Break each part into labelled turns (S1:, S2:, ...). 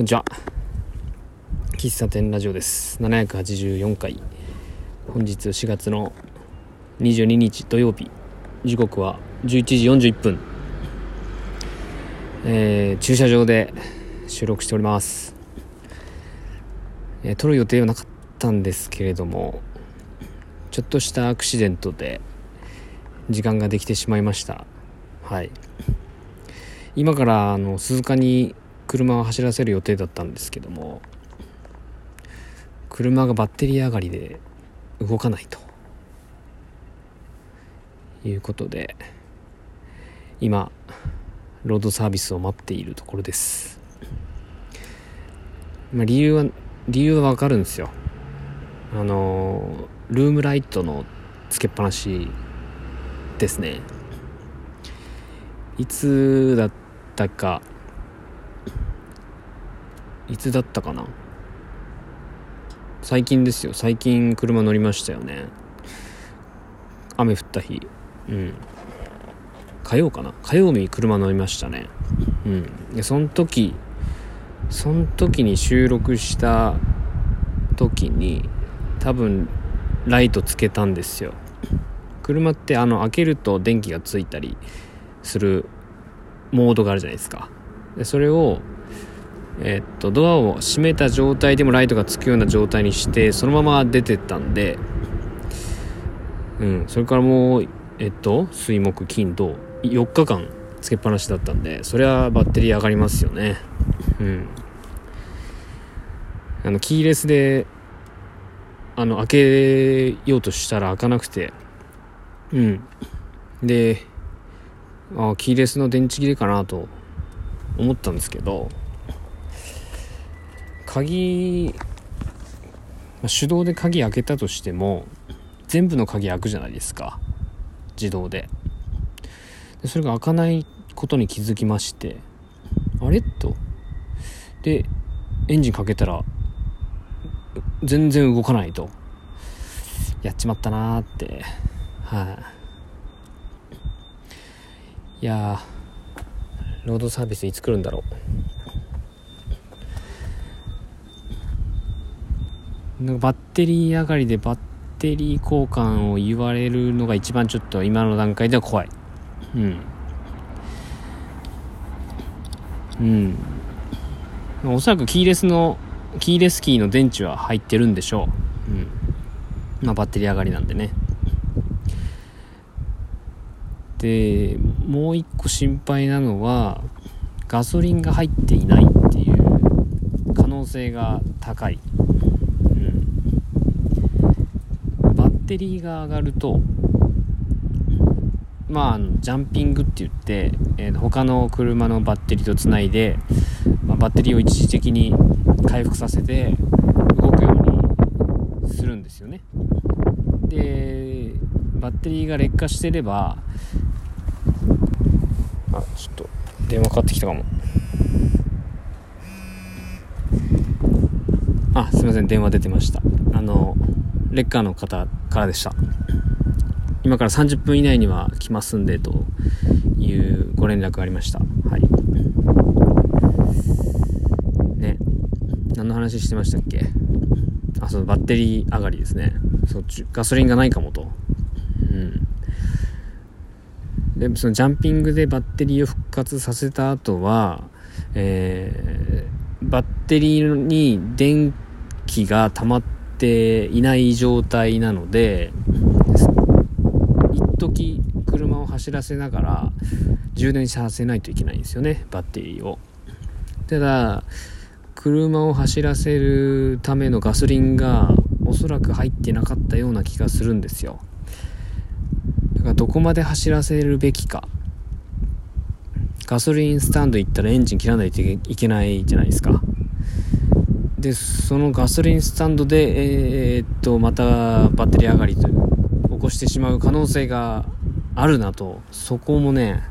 S1: こんにちは。喫茶店ラジオです。784回。本日4月の22日土曜日。時刻は11時41分。えー、駐車場で収録しております。えー、撮る予定はなかったんですけれども、ちょっとしたアクシデントで時間ができてしまいました。はい。今からあの鈴鹿に車を走らせる予定だったんですけども車がバッテリー上がりで動かないと。いうことで今ロードサービスを待っているところです、まあ、理由は理由はわかるんですよ。あのルームライトのつけっぱなしですね。いつだったかいつだったかな？最近ですよ。最近車乗りましたよね。雨降った日。うん。火曜かな？火曜日に車乗りましたね。うん。でその時その時に収録した時に多分ライトつけたんですよ。車ってあの開けると電気がついたりするモードがあるじゃないですか。でそれをえ、っとドアを閉めた状態でもライトがつくような状態にしてそのまま出てったんでうんそれからもうえっと水木金土4日間つけっぱなしだったんでそれはバッテリー上がりますよね。うん。あのキーレスであの開けようとしたら開かなくてうん。であキーレスの電池切れかなと思ったんですけど鍵、手動で鍵開けたとしても全部の鍵開くじゃないですか。自動で。でそれが開かないことに気づきまして。あれ？と。でエンジンかけたら全然動かないと。やっちまったなーって。はい、いやロードサービスいつ来るんだろう。バッテリー上がりでバッテリー交換を言われるのが一番ちょっと今の段階では怖い。うん。うん。おそらくキーレスのキーレスキーの電池は入ってるんでしょう。うん。まあバッテリー上がりなんでね。でもう一個心配なのはガソリンが入っていないっていう可能性が高い。テリーが上がるとまあ、ジャンピングって言って、えー、他の車のバッテリーとつないで、まあ、バッテリーを一時的に回復させて動くようにするんですよね。でバッテリーが劣化してればあちょっと電話かかってきたかも。あすいません電話出てました。あのレッカーの方からでした。今から30分以内には来ますんで、というご連絡がありました。はい。ね。何の話してましたっけ？あ、そのバッテリー上がりですね。そっち、ガソリンがないかもと。うん。でも、そのジャンピングでバッテリーを復活させた後は、えー、バッテリーに電気が溜まってていない状態なので一時車を走らせながら充電させないといけないんですよねバッテリーを。ただ車を走らせるためのガソリンがおそらく入ってなかったような気がするんですよ。だからどこまで走らせるべきか。ガソリンスタンド行ったらエンジン切らないといけないじゃないですか。でそのガソリンスタンドで、えー、っとまたバッテリー上がりと起こしてしまう可能性があるなと。そこもね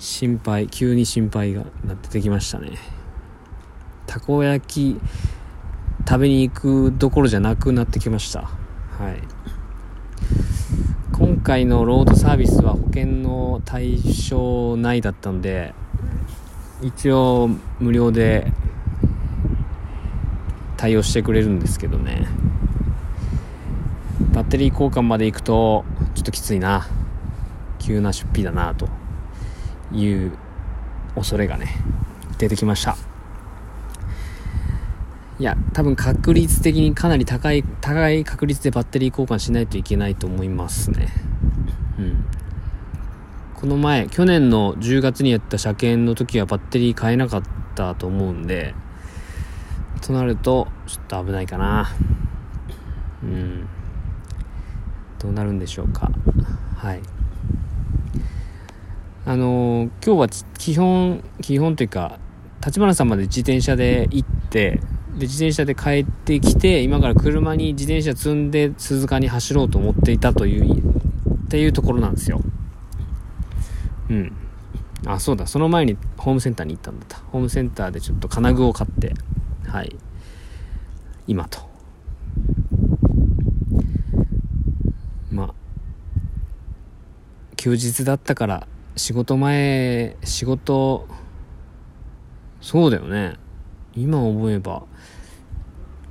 S1: 心配急に心配がなってきましたね。たこ焼き食べに行くどころじゃなくなってきました。はい。今回のロードサービスは保険の対象内だったので一応無料で対応してくれるんですけどね。バッテリー交換まで行くとちょっときついな。急な出費だなという恐れがね出てきました。いや多分確率的にかなり高い高い確率でバッテリー交換しないといけないと思いますね。うん。この前去年の10月にやった車検の時はバッテリー変えなかったと思うんでとなるとちょっと危ないかな。うん。どうなるんでしょうか。はい。あのー、今日は基本基本というか立花さんまで自転車で行ってで自転車で帰ってきて今から車に自転車積んで鈴鹿に走ろうと思っていたというっていうところなんですよ。うん。あそうだ。その前にホームセンターに行ったんだった。ホームセンターでちょっと金具を買ってはい。今と。まあ休日だったから仕事前仕事そうだよね。今思えば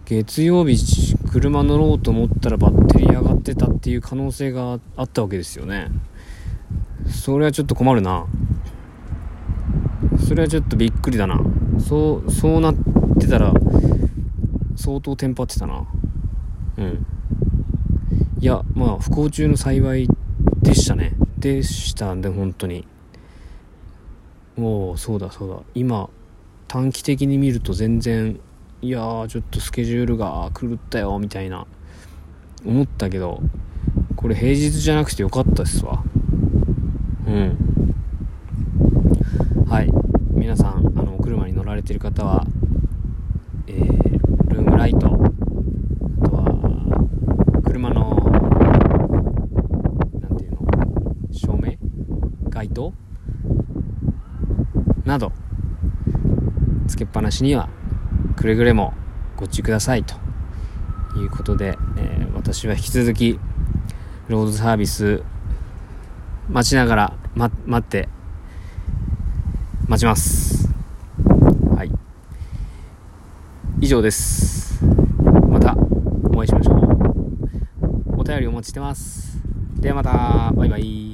S1: 月曜日車乗ろうと思ったらバッテリー上がってたっていう可能性があったわけですよね。それはちょっと困るな。それはちょっとびっくりだな。そうそうなってたら相当テンパってたな。うん。いやまあ不幸中の幸いでしたね。でしたんで本当に。おおそうだそうだ。今短期的に見ると全然いやーちょっとスケジュールが狂ったよみたいな。思ったけどこれ平日じゃなくてよかったっすわ。うん。はい皆さんあのお車に乗られてる方はえー、ルームライトあとは車のなんていうの照明街灯などつけっぱなしにはくれぐれもご注意くださいと。いうことで、えー、私は引き続きロードサービス待ちながら、ま、待って待ちますはい以上です。またお会いしましょう。お便りお待ちしてます。ではまた。バイバイ。